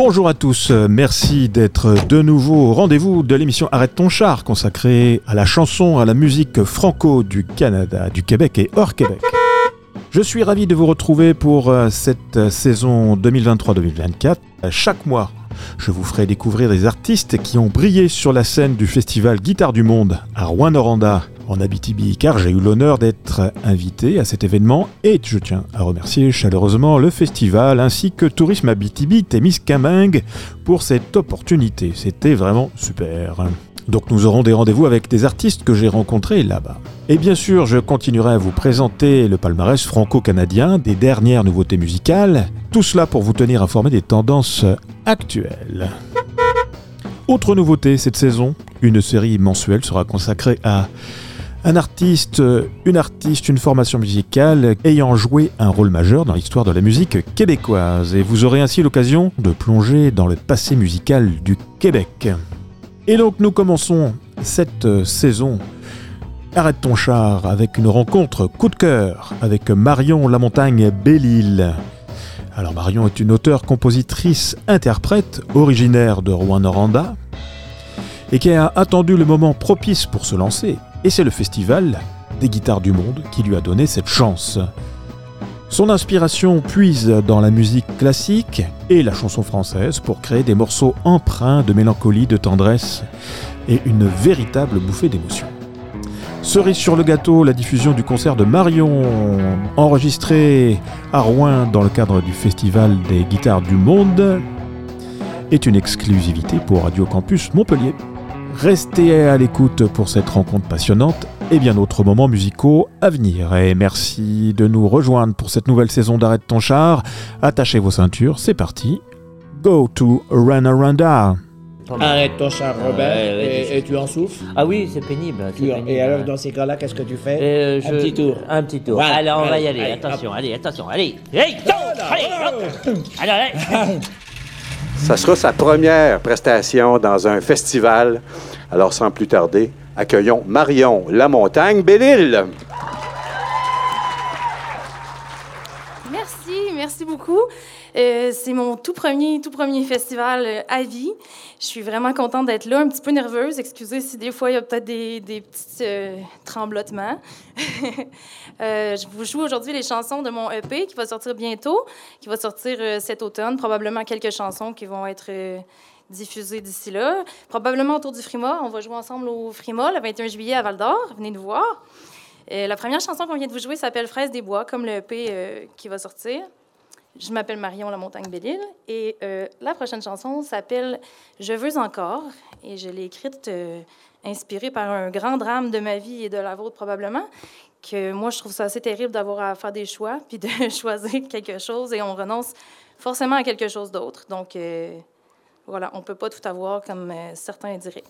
Bonjour à tous, merci d'être de nouveau au rendez-vous de l'émission Arrête ton char consacrée à la chanson, à la musique franco du Canada, du Québec et hors Québec. Je suis ravi de vous retrouver pour euh, cette saison 2023-2024. Chaque mois, je vous ferai découvrir des artistes qui ont brillé sur la scène du festival Guitare du Monde à Rouen-Noranda en Abitibi car j'ai eu l'honneur d'être invité à cet événement et je tiens à remercier chaleureusement le festival ainsi que Tourisme Abitibi Témiscamingue pour cette opportunité. C'était vraiment super. Donc nous aurons des rendez-vous avec des artistes que j'ai rencontrés là-bas. Et bien sûr, je continuerai à vous présenter le palmarès franco-canadien des dernières nouveautés musicales, tout cela pour vous tenir informé des tendances actuelles. Autre nouveauté cette saison, une série mensuelle sera consacrée à un artiste, une artiste, une formation musicale ayant joué un rôle majeur dans l'histoire de la musique québécoise. Et vous aurez ainsi l'occasion de plonger dans le passé musical du Québec. Et donc nous commençons cette saison Arrête ton char avec une rencontre coup de cœur avec Marion Lamontagne Belle-Île. Alors Marion est une auteure, compositrice, interprète originaire de Rouen-Noranda et qui a attendu le moment propice pour se lancer et c'est le festival des guitares du monde qui lui a donné cette chance. Son inspiration puise dans la musique classique et la chanson française pour créer des morceaux empreints de mélancolie, de tendresse et une véritable bouffée d'émotion. Cerise sur le gâteau, la diffusion du concert de Marion, enregistré à Rouen dans le cadre du Festival des guitares du monde, est une exclusivité pour Radio Campus Montpellier. Restez à l'écoute pour cette rencontre passionnante et bien d'autres moments musicaux à venir. Et merci de nous rejoindre pour cette nouvelle saison d'Arrête ton char. Attachez vos ceintures, c'est parti. Go to Ranaranda. Arrête ton char, Robert, et, tu en souffles Ah oui, c'est pénible, Et alors, dans ces cas-là, qu'est-ce que tu fais? Euh, Un petit tour. Un petit tour. Alors, on va y aller. attention, allez, attention, allez. Hey, allez, allez, allez. Ça sera sa première prestation dans un festival. Alors, sans plus tarder, accueillons Marion Lamontagne Belle-Île. Merci, merci beaucoup. Euh, c'est mon tout premier, tout premier festival euh, à vie. Je suis vraiment contente d'être là, un petit peu nerveuse. Excusez si des fois il y a peut-être des, petits euh, tremblotements. je vous joue aujourd'hui les chansons de mon EP qui va sortir bientôt, qui va sortir cet automne. Probablement quelques chansons qui vont être diffusées d'ici là. Probablement autour du Frima. On va jouer ensemble au Frima le 21 juillet à Val d'Or. Venez nous voir. la première chanson qu'on vient de vous jouer s'appelle Fraise des bois, comme le EP qui va sortir. Je m'appelle Marion La Montagne Belle-Île et euh, la prochaine chanson s'appelle Je veux encore et je l'ai écrite euh, inspirée par un grand drame de ma vie et de la vôtre probablement que moi je trouve ça assez terrible d'avoir à faire des choix puis de choisir quelque chose et on renonce forcément à quelque chose d'autre. Donc euh, voilà, on peut pas tout avoir comme certains diraient.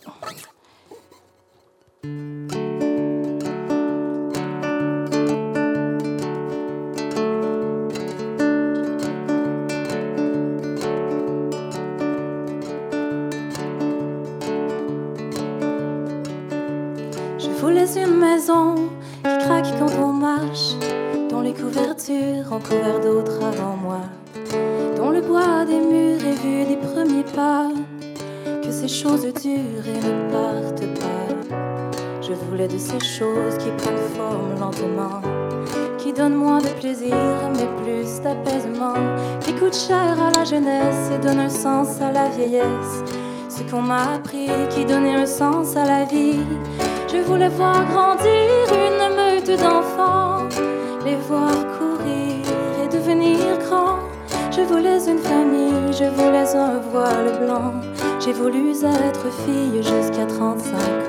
Une maison qui craque quand on marche, dont les couvertures ont couvert d'autres avant moi, dont le bois des murs est vu des premiers pas, que ces choses durent et ne partent pas. Je voulais de ces choses qui prennent forme lentement, qui donnent moins de plaisir mais plus d'apaisement, qui coûtent cher à la jeunesse et donnent un sens à la vieillesse. Ce qu'on m'a appris qui donnait un sens à la vie je voulais voir grandir une meute d'enfants, les voir courir et devenir grands. Je voulais une famille, je voulais un voile blanc. J'ai voulu être fille jusqu'à 35 ans.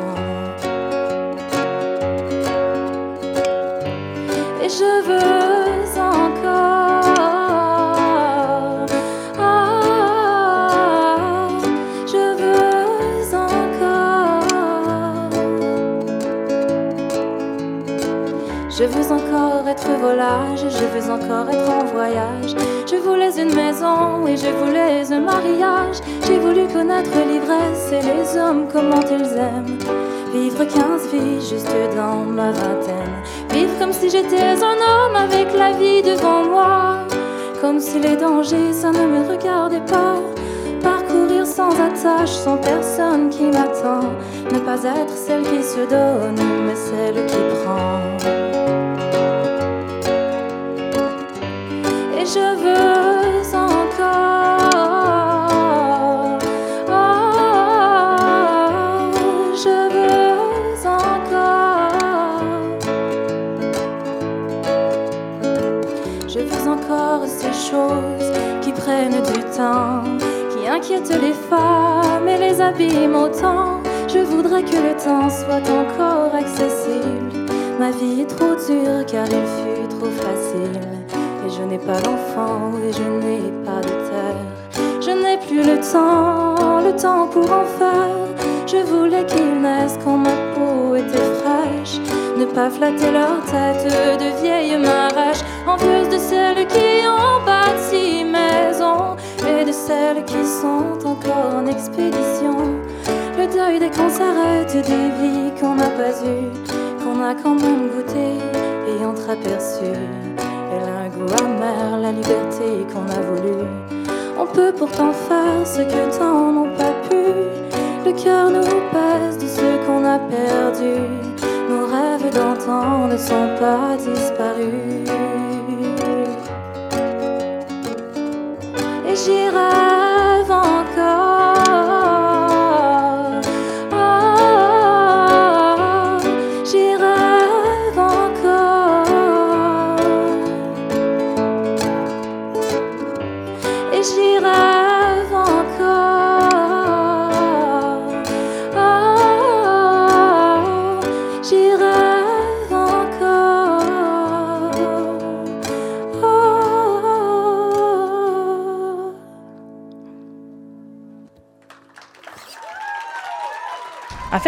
Je veux encore être volage, je veux encore être en voyage. Je voulais une maison et je voulais un mariage. J'ai voulu connaître l'ivresse et les hommes, comment ils aiment. Vivre 15 vies juste dans ma vingtaine. Vivre comme si j'étais un homme avec la vie devant moi. Comme si les dangers, ça ne me regardait pas. parcourir sans attache, sans personne qui m'attend. Ne pas être celle qui se donne, mais celle qui prend. Les femmes et les abîment autant. Je voudrais que le temps soit encore accessible. Ma vie est trop dure car il fut trop facile. Je n'ai pas d'enfant et je n'ai pas de terre. Je n'ai plus le temps, le temps pour en faire. Je voulais qu'ils naissent quand ma peau était fraîche. Ne pas flatter leur tête de vieilles m'arrache. Envieuse de celles qui ont bâti maison et de celles qui sont encore en expédition. Le deuil dès qu'on s'arrête des vies qu'on n'a pas eues, qu'on a quand même goûté et entreaperçu. La liberté qu'on a voulu. On peut pourtant faire ce que tant n'ont pas pu. Le cœur nous pèse de ce qu'on a perdu. Nos rêves d'antan ne sont pas disparus. Et j'y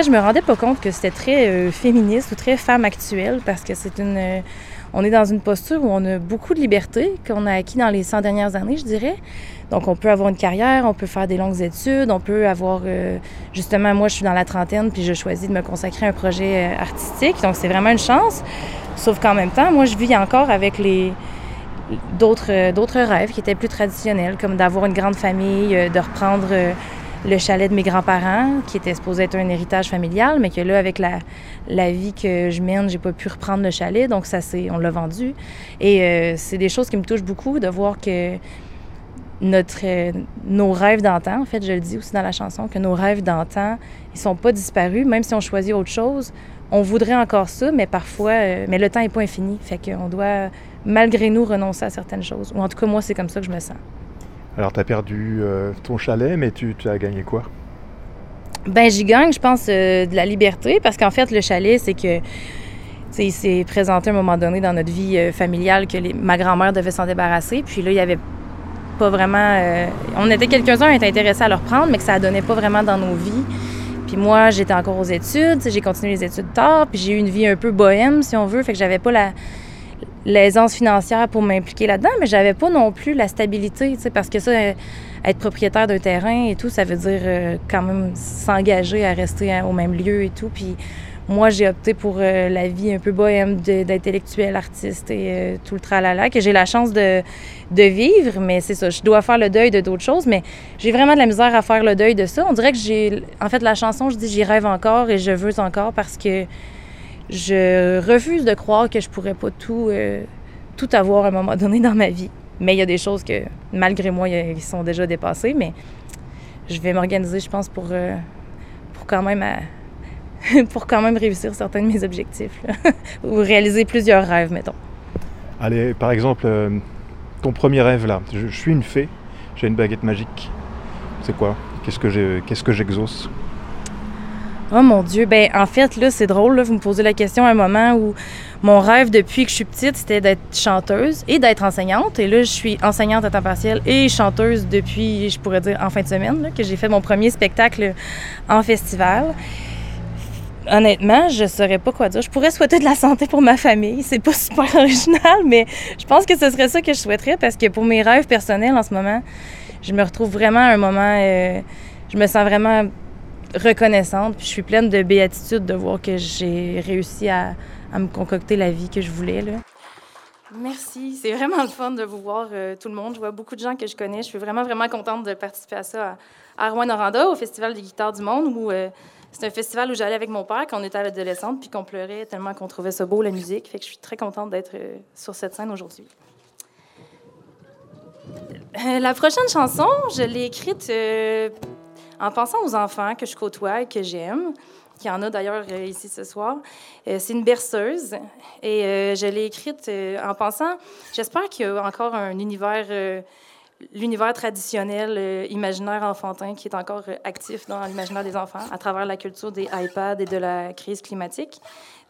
fait, je me rendais pas compte que c'était très euh, féministe ou très femme actuelle parce que c'est une. euh, on est dans une posture où on a beaucoup de liberté qu'on a acquis dans les 100 dernières années, je dirais. Donc, on peut avoir une carrière, on peut faire des longues études, on peut avoir. euh, justement, moi, je suis dans la trentaine puis je choisis de me consacrer à un projet artistique. Donc, c'est vraiment une chance. Sauf qu'en même temps, moi, je vis encore avec les d'autres rêves qui étaient plus traditionnels, comme d'avoir une grande famille, de reprendre le chalet de mes grands-parents, qui était supposé être un héritage familial, mais que là, avec la, la vie que je mène, j'ai pas pu reprendre le chalet, donc ça c'est, on l'a vendu. Et euh, c'est des choses qui me touchent beaucoup de voir que notre, euh, nos rêves d'antan, en fait, je le dis aussi dans la chanson, que nos rêves d'antan, ils sont pas disparus, même si on choisit autre chose. On voudrait encore ça, mais parfois, euh, mais le temps est pas infini, fait qu'on doit, malgré nous, renoncer à certaines choses. Ou en tout cas, moi, c'est comme ça que je me sens. Alors, tu as perdu euh, ton chalet, mais tu, as gagné quoi? Ben, j'y gagne, je pense, euh, de la liberté, parce qu'en fait, le chalet, c'est que. Il s'est présenté à un moment donné dans notre vie euh, familiale que ma grand-mère devait s'en débarrasser. Puis là, il y avait pas vraiment. on était quelques-uns à être intéressés à le reprendre, mais que ça donnait pas vraiment dans nos vies. Puis moi, j'étais encore aux études, j'ai continué les études tard, puis j'ai eu une vie un peu bohème, si on veut, fait que j'avais pas la l'aisance financière pour m'impliquer là-dedans, mais j'avais pas non plus la stabilité, parce que ça, être propriétaire d'un terrain et tout, ça veut dire euh, quand même s'engager à rester hein, au même lieu et tout. Puis moi, j'ai opté pour euh, la vie un peu bohème d'intellectuel, artiste et euh, tout le tralala, que j'ai la chance de, de vivre, mais c'est ça, je dois faire le deuil de d'autres choses, mais j'ai vraiment de la misère à faire le deuil de ça. On dirait que j'ai, en fait, la chanson, je dis j'y rêve encore et je veux encore parce que je refuse de croire que je pourrais pas tout, euh, tout avoir à un moment donné dans ma vie. Mais il y a des choses que, malgré moi, ils sont déjà dépassées, mais je vais m'organiser, je pense, pour, euh, pour quand même à- pour quand même réussir certains de mes objectifs. Ou réaliser plusieurs rêves, mettons. Allez, par exemple, euh, ton premier rêve là. Je, je suis une fée, j'ai une baguette magique. C'est quoi? Qu'est-ce que j'exauce? Oh mon Dieu, ben en fait, là, c'est drôle, là, vous me posez la question à un moment où mon rêve depuis que je suis petite, c'était d'être chanteuse et d'être enseignante. Et là, je suis enseignante à temps partiel et chanteuse depuis, je pourrais dire, en fin de semaine, que j'ai fait mon premier spectacle en festival. Honnêtement, je saurais pas quoi dire. Je pourrais souhaiter de la santé pour ma famille. C'est pas super original, mais je pense que ce serait ça que je souhaiterais parce que pour mes rêves personnels en ce moment, je me retrouve vraiment à un moment. euh, je me sens vraiment reconnaissante. Puis je suis pleine de béatitude de voir que j'ai réussi à, à me concocter la vie que je voulais. Là. Merci. C'est vraiment le fun de vous voir, euh, tout le monde. Je vois beaucoup de gens que je connais. Je suis vraiment, vraiment contente de participer à ça à, Rouen-Noranda, au Festival des guitares du monde, où euh, c'est un festival où j'allais avec mon père quand on était à l'adolescente, puis qu'on pleurait tellement qu'on trouvait ça beau, la musique. Fait que je suis très contente d'être euh, sur cette scène aujourd'hui. la prochaine chanson, je l'ai écrite en pensant aux enfants que je côtoie et que j'aime qui en a d'ailleurs euh, ici ce soir. Euh, c'est une berceuse et euh, je l'ai écrite en pensant, j'espère qu'il y a encore un univers, l'univers traditionnel, imaginaire enfantin qui est encore actif dans l'imaginaire des enfants à travers la culture des iPads et de la crise climatique.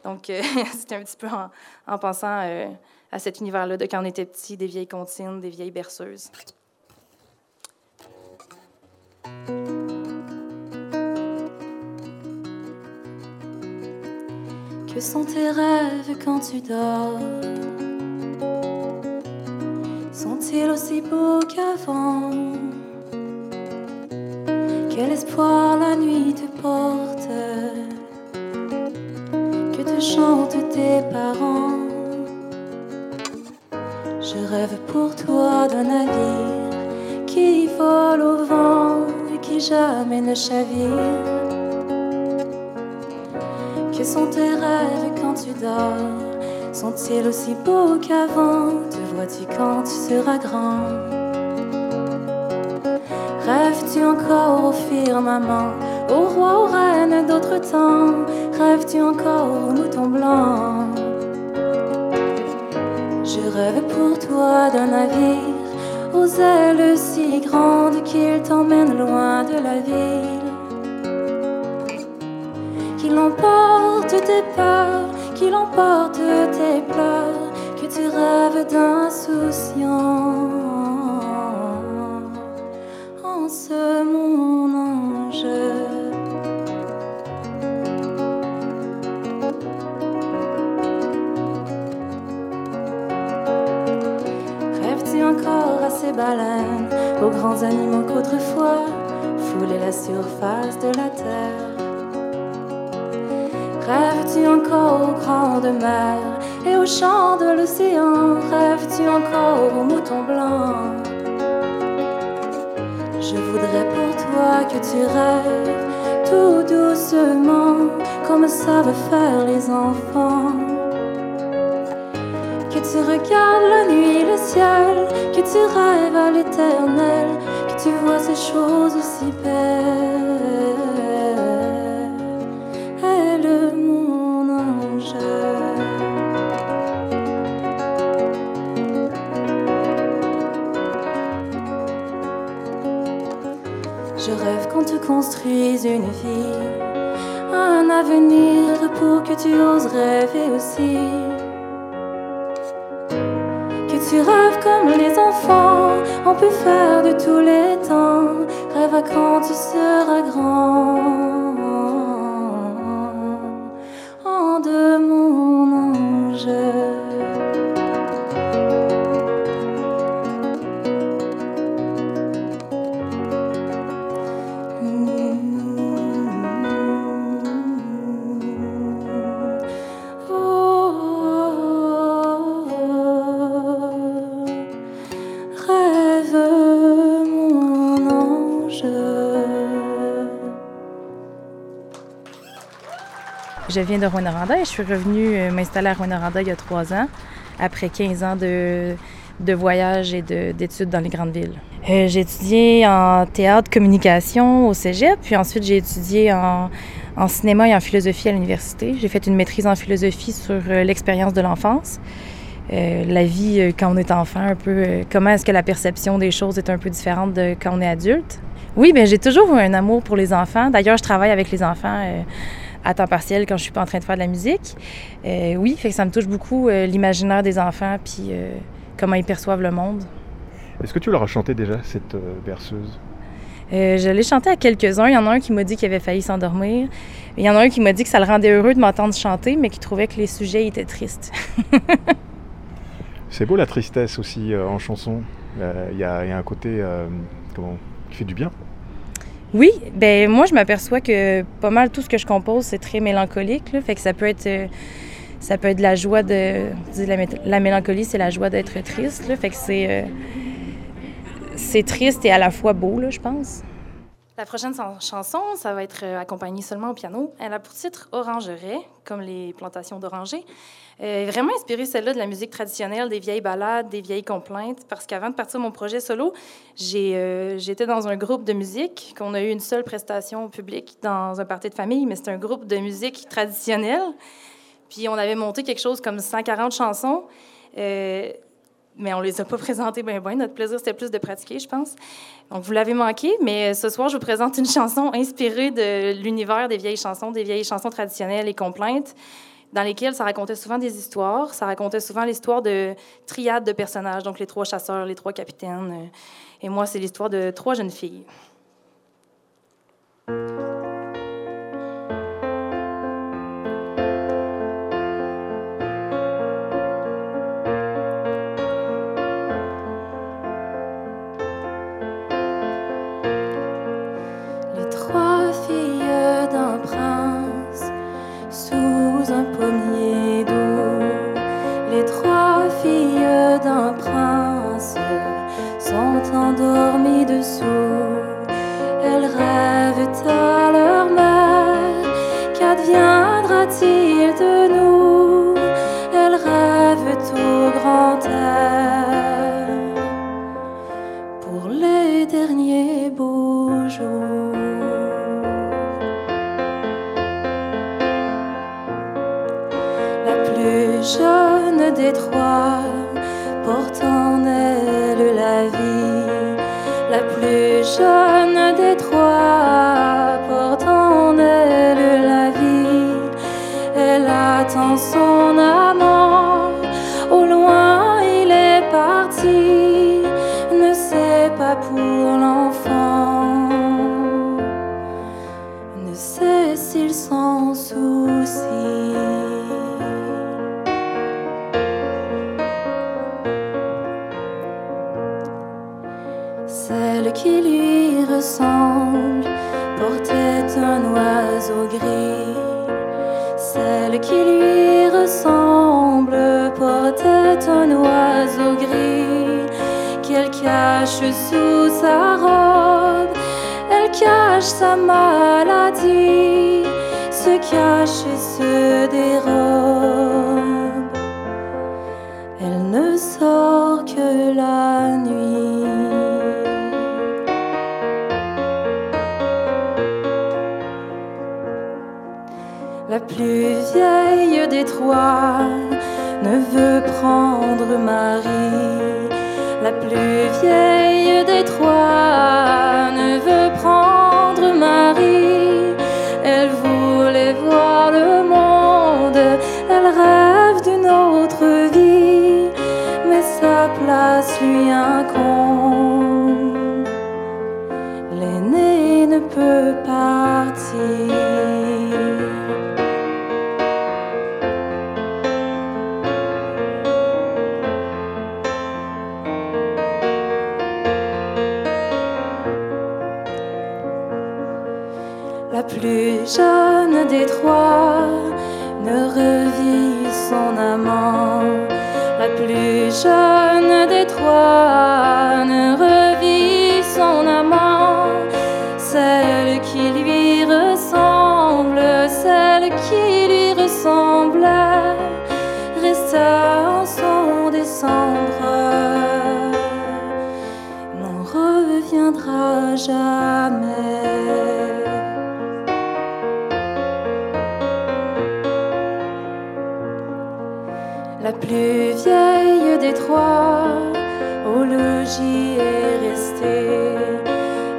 Donc, c'était un petit peu en, en pensant à cet univers-là de quand on était petit, des vieilles comptines, des vieilles berceuses. Que sont tes rêves quand tu dors? Sont-ils aussi beaux qu'avant? Quel espoir la nuit te porte? Que te chantent tes parents? Je rêve pour toi d'un navire qui vole au vent et qui jamais ne chavire sont tes rêves quand tu dors. Sont-ils aussi beaux qu'avant. Te vois-tu quand tu seras grand? Rêves-tu encore au firmament? Au roi, aux reines d'autres temps? Rêves-tu encore au mouton blanc? Je rêve pour toi d'un navire. Aux ailes si grandes qu'il t'emmène loin de la ville qu'il emporte tes peurs, qu'il emporte tes pleurs, que tu rêves d'insouciance en ce mon ange. Rêves-tu encore à ces baleines, aux grands animaux qu'autrefois foulaient la surface de la terre? Rêves-tu encore aux grandes mers et aux chants de l'océan Rêves-tu encore aux moutons blancs Je voudrais pour toi que tu rêves tout doucement comme savent faire les enfants. Que tu regardes la nuit, le ciel, que tu rêves à l'éternel, que tu vois ces choses si belles. Une vie, un avenir pour que tu oses rêver aussi. Que tu rêves comme les enfants, on peut faire de tous les temps. Rêve à quand tu seras grand. Je viens de Rwanda et je suis revenue euh, m'installer à Rwanda il y a trois ans, après 15 ans de, de voyage et d'études dans les grandes villes. Euh, j'ai étudié en théâtre communication au cégep, puis ensuite j'ai étudié en, en, cinéma et en philosophie à l'université. J'ai fait une maîtrise en philosophie sur euh, l'expérience de l'enfance. La vie quand on est enfant, un peu, comment est-ce que la perception des choses est un peu différente de quand on est adulte? Oui, bien, j'ai toujours eu un amour pour les enfants. D'ailleurs, je travaille avec les enfants à temps partiel quand je suis pas en train de faire de la musique. Euh, oui, fait que ça me touche beaucoup euh, l'imaginaire des enfants puis euh, comment ils perçoivent le monde. Est-ce que tu leur as chanté déjà cette berceuse? je l'ai chanté à quelques-uns. Il y en a un qui m'a dit qu'il avait failli s'endormir. Il y en a un qui m'a dit que ça le rendait heureux de m'entendre chanter, mais qui trouvait que les sujets étaient tristes. C'est beau la tristesse aussi en chanson. Il y, y, a un côté comment, qui fait du bien. Oui, ben moi je m'aperçois que pas mal tout ce que je compose c'est très mélancolique, là, fait que ça peut être euh, ça peut être la joie de. La, mélancolie, c'est la joie d'être triste. Là, fait que c'est. Euh, c'est triste et à la fois beau, là, je pense. La prochaine chanson, ça va être euh, accompagnée seulement au piano. Elle a pour titre Orangeret, comme les plantations d'orangers. Euh, vraiment inspirée, celle-là, de la musique traditionnelle, des vieilles ballades, des vieilles complaintes, parce qu'avant de partir mon projet solo, euh, j'étais dans un groupe de musique, qu'on a eu une seule prestation au public dans un party de famille, mais c'est un groupe de musique traditionnelle. Puis on avait monté quelque chose comme 140 chansons. Mais on les a pas présentées bien, bien. Notre plaisir, c'était plus de pratiquer, je pense. Donc, vous l'avez manqué, mais ce soir, je vous présente une chanson inspirée de l'univers des vieilles chansons, des vieilles chansons traditionnelles et complaintes, dans lesquelles ça racontait souvent des histoires. Ça racontait souvent l'histoire de triades de personnages, donc les trois chasseurs, les trois capitaines. Et moi, c'est l'histoire de trois jeunes filles. elle son amant. sa robe. Elle cache sa maladie, se cache et se dérobe. Elle ne sort que la nuit. La plus vieille des trois ne veut prendre Marie, la plus vieille étroit. jeune Détroit. plus vieille des trois, au logis est restée.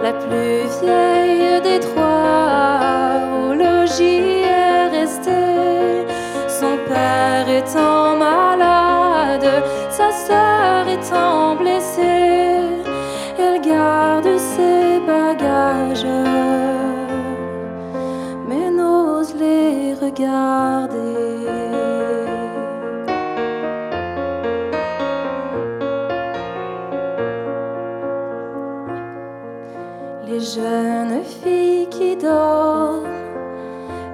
La plus vieille des trois, au logis est restée. Son père étant malade, sa sœur étant blessée, elle garde ses bagages, mais n'ose les regarder.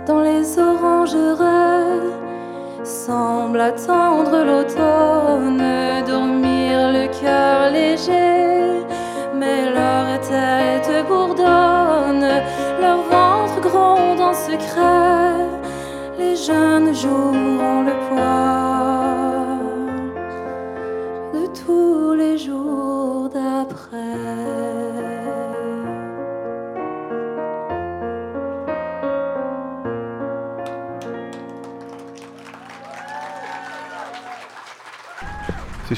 Dans les orangeraies semble attendre l'automne, dormir le cœur léger, mais leur tête bourdonne, leur ventre gronde en secret, les jeunes jours ont le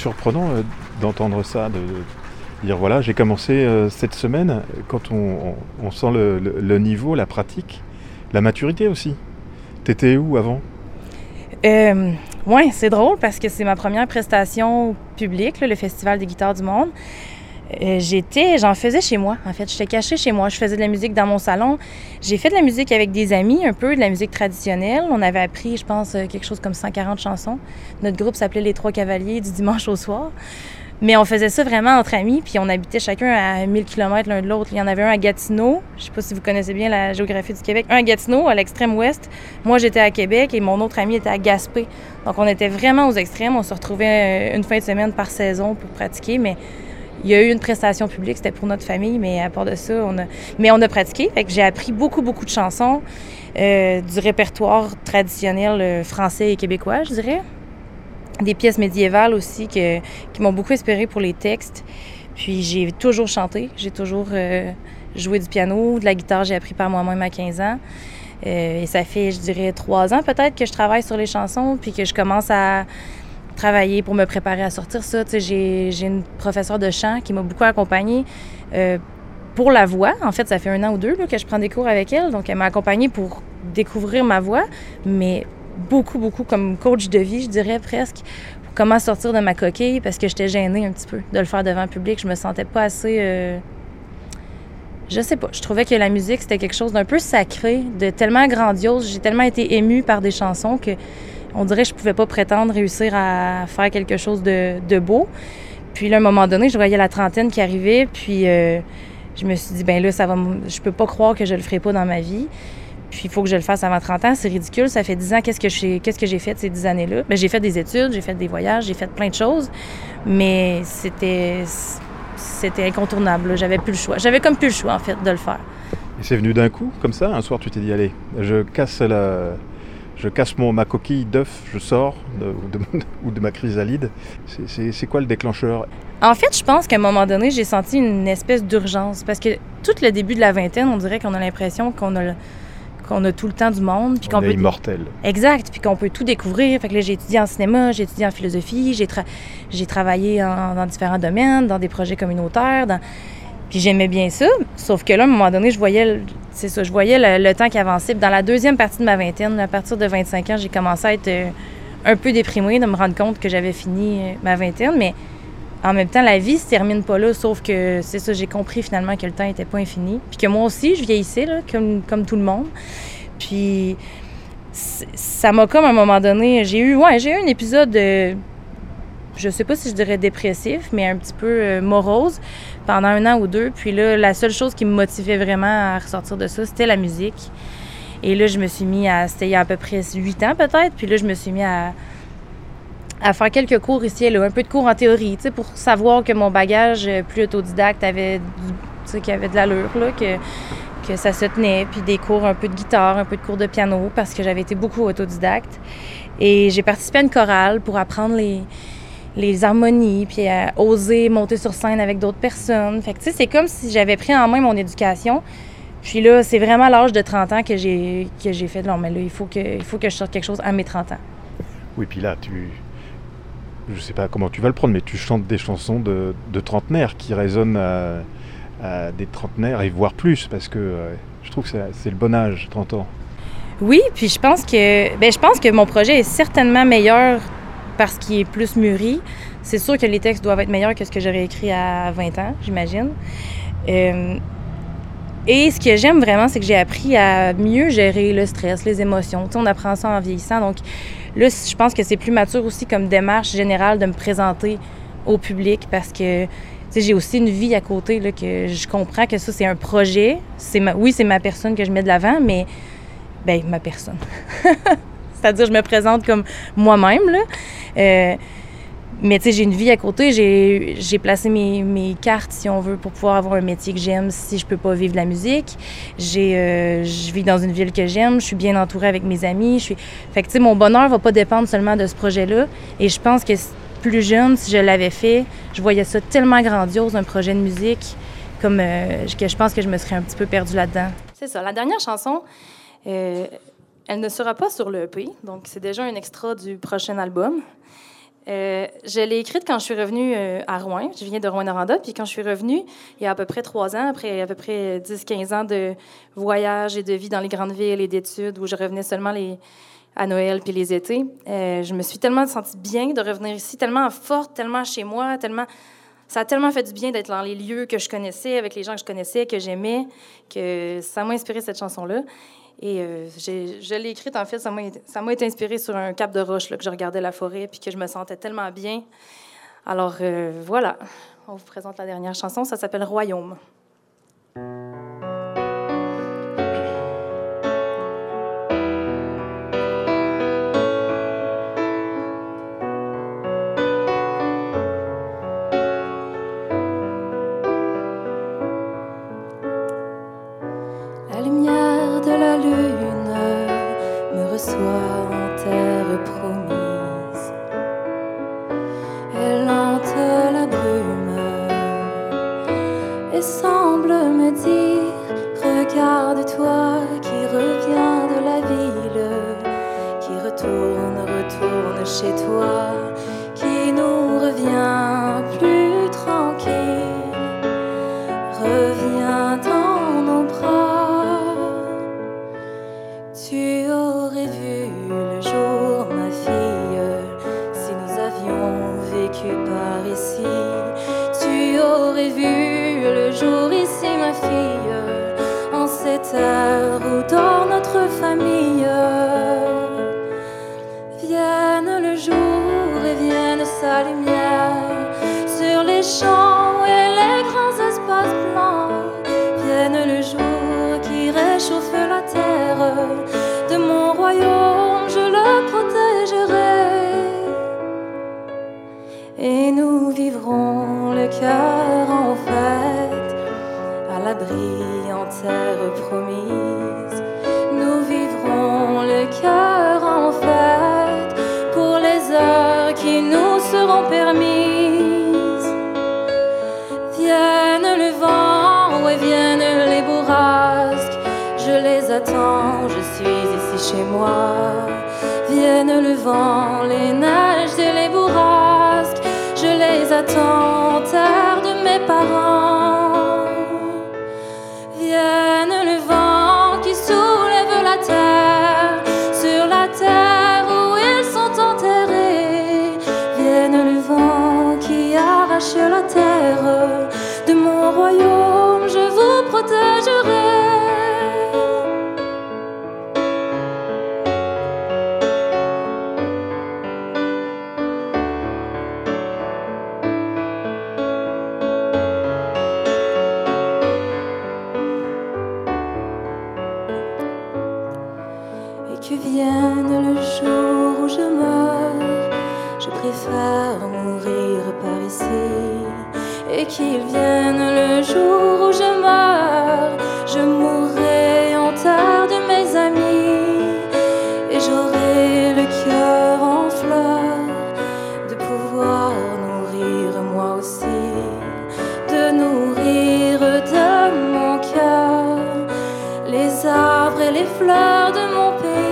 surprenant euh, d'entendre ça, de dire voilà, j'ai commencé euh, cette semaine, quand on, sent le, niveau, la pratique, la maturité aussi. T'étais où avant? Euh, Oui, c'est drôle parce que c'est ma première prestation publique, le Festival des guitares du monde. Euh, j'étais, j'en faisais chez moi, en fait. J'étais cachée chez moi. Je faisais de la musique dans mon salon. J'ai fait de la musique avec des amis, un peu de la musique traditionnelle. On avait appris, je pense, euh, quelque chose comme 140 chansons. Notre groupe s'appelait Les Trois Cavaliers du dimanche au soir. Mais on faisait ça vraiment entre amis, puis on habitait chacun à 1000 km l'un de l'autre. Il y en avait un à Gatineau, je sais pas si vous connaissez bien la géographie du Québec, un à Gatineau, à l'extrême ouest. Moi, j'étais à Québec et mon autre ami était à Gaspé. Donc, on était vraiment aux extrêmes. On se retrouvait euh, une fin de semaine par saison pour pratiquer, mais il y a eu une prestation publique, c'était pour notre famille, mais à part de ça, on a... Mais on a pratiqué, j'ai appris beaucoup, beaucoup de chansons, euh, du répertoire traditionnel euh, français et québécois, je dirais. Des pièces médiévales aussi que, qui m'ont beaucoup inspiré pour les textes. Puis j'ai toujours chanté, j'ai toujours euh, joué du piano, de la guitare, j'ai appris par moi-même à 15 ans. et ça fait, je dirais, trois ans peut-être que je travaille sur les chansons, puis que je commence à travailler pour me préparer à sortir ça. J'ai, j'ai une professeure de chant qui m'a beaucoup accompagnée euh, pour la voix. En fait, ça fait un an ou deux que je prends des cours avec elle. Donc, elle m'a accompagnée pour découvrir ma voix, mais beaucoup, beaucoup comme coach de vie, je dirais presque, pour comment sortir de ma coquille parce que j'étais gênée un petit peu de le faire devant le public. Je me sentais pas assez. Euh, je sais pas. Je trouvais que la musique, c'était quelque chose d'un peu sacré, de tellement grandiose. J'ai tellement été émue par des chansons que on dirait que je pouvais pas prétendre réussir à faire quelque chose de, beau. Puis là, à un moment donné, je voyais la trentaine qui arrivait, puis euh, je me suis dit, ben là, ça va, je peux pas croire que je le ferai pas dans ma vie. Puis il faut que je le fasse avant 30 ans. C'est ridicule. Ça fait 10 ans. Qu'est-ce que j'ai, qu'est-ce que j'ai fait ces 10 années-là? Ben, j'ai fait des études, j'ai fait des voyages, j'ai fait plein de choses. Mais c'était, c'était incontournable. J'avais plus le choix. J'avais comme plus le choix, en fait, de le faire. Et c'est venu d'un coup, comme ça? Un soir, tu t'es dit, allez, je casse la, je casse mon, ma coquille d'œuf, je sors ou de ma chrysalide. C'est quoi le déclencheur? En fait, je pense qu'à un moment donné, j'ai senti une espèce d'urgence parce que tout le début de la vingtaine, on dirait qu'on a l'impression qu'on a, qu'on a tout le temps du monde. Puis qu'on est peut... immortel. Exact, puis qu'on peut tout découvrir. Fait que là, j'ai étudié en cinéma, j'ai étudié en philosophie, j'ai, travaillé dans différents domaines, dans des projets communautaires, dans... Puis j'aimais bien ça, sauf que là, à un moment donné, je voyais, c'est ça, je voyais le, temps qui avançait. Dans la deuxième partie de ma vingtaine, à partir de 25 ans, j'ai commencé à être euh, un peu déprimée, de me rendre compte que j'avais fini euh, ma vingtaine. Mais en même temps, la vie se termine pas là, sauf que c'est ça, j'ai compris finalement que le temps était pas infini. Puis que moi aussi, je vieillissais, là, comme, comme tout le monde. Puis ça m'a comme à un moment donné, j'ai eu, ouais, j'ai eu un épisode de je sais pas si je dirais dépressif, mais un petit peu euh, morose pendant un an ou deux. Puis là, la seule chose qui me motivait vraiment à ressortir de ça, c'était la musique. Et là, je me suis mis à. C'était il y a à peu près huit ans peut-être. Puis là, je me suis mis à, à faire quelques cours ici un peu de cours en théorie, tu sais, pour savoir que mon bagage euh, plus autodidacte avait, du, qu'il avait de l'allure, là, que, que ça se tenait. Puis des cours un peu de guitare, un peu de cours de piano, parce que j'avais été beaucoup autodidacte. Et j'ai participé à une chorale pour apprendre les les harmonies, puis à oser monter sur scène avec d'autres personnes. Fait que, tu sais, c'est comme si j'avais pris en main mon éducation. Puis là, c'est vraiment à l'âge de 30 ans que j'ai, que j'ai fait, non, mais là, il faut, que, il faut que je sorte quelque chose à mes 30 ans. Oui, puis là, tu... Je sais pas comment tu vas le prendre, mais tu chantes des chansons de, de trentenaires qui résonnent à, des trentenaires et voire plus, parce que euh, je trouve que c'est, le bon âge, 30 ans. Oui, puis je pense que ben, je pense que mon projet est certainement meilleur parce qu'il est plus mûri. C'est sûr que les textes doivent être meilleurs que ce que j'aurais écrit à 20 ans, j'imagine. Euh, et ce que j'aime vraiment, c'est que j'ai appris à mieux gérer le stress, les émotions. on apprend ça en vieillissant. Donc là, je pense que c'est plus mature aussi comme démarche générale de me présenter au public parce que j'ai aussi une vie à côté que je comprends que ça, c'est un projet. C'est Oui, c'est ma personne que je mets de l'avant, mais ben ma personne. C'est-à-dire, je me présente comme moi-même. Euh, mais tu sais, j'ai une vie à côté. J'ai placé mes, mes, cartes, si on veut, pour pouvoir avoir un métier que j'aime si je peux pas vivre de la musique. Euh, je vis dans une ville que j'aime. Je suis bien entourée avec mes amis. Fait que tu sais, mon bonheur va pas dépendre seulement de ce projet-là. Et je pense que plus jeune, si je l'avais fait, je voyais ça tellement grandiose, un projet de musique, comme euh, que je pense que je me serais un petit peu perdue là-dedans. C'est ça. La dernière chanson, elle ne sera pas sur le EP, donc c'est déjà un extra du prochain album. Euh, je l'ai écrite quand je suis revenue euh, à Rouen. Je viens de Rouen-Noranda. Puis quand je suis revenue, il y a à peu près trois ans, après à peu près 10-15 ans de voyage et de vie dans les grandes villes et d'études où je revenais seulement à Noël puis les étés, euh, je me suis tellement sentie bien de revenir ici, tellement forte, tellement chez moi, tellement... Ça a tellement fait du bien d'être dans les lieux que je connaissais, avec les gens que je connaissais, que j'aimais, que ça m'a inspiré cette chanson-là. Et euh, je l'ai écrite, en fait, ça m'a été inspiré sur un cap de roche, là, que je regardais la forêt, puis que je me sentais tellement bien. Alors euh, voilà, on vous présente la dernière chanson, ça s'appelle Royaume. chez moi. Viennent le vent, les nages et les bourrasques. Je les attends tard de mes parents. et les fleurs de mon pays.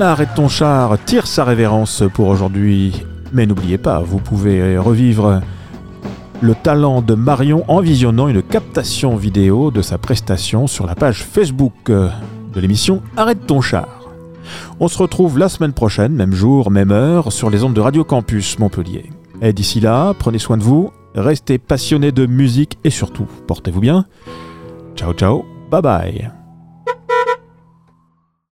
Arrête ton char tire sa révérence pour aujourd'hui. Mais n'oubliez pas, vous pouvez revivre le talent de Marion en visionnant une captation vidéo de sa prestation sur la page Facebook de l'émission Arrête ton char. On se retrouve la semaine prochaine, même jour, même heure, sur les ondes de Radio Campus Montpellier. Et d'ici là, prenez soin de vous, restez passionnés de musique et surtout, portez-vous bien. Ciao ciao, bye bye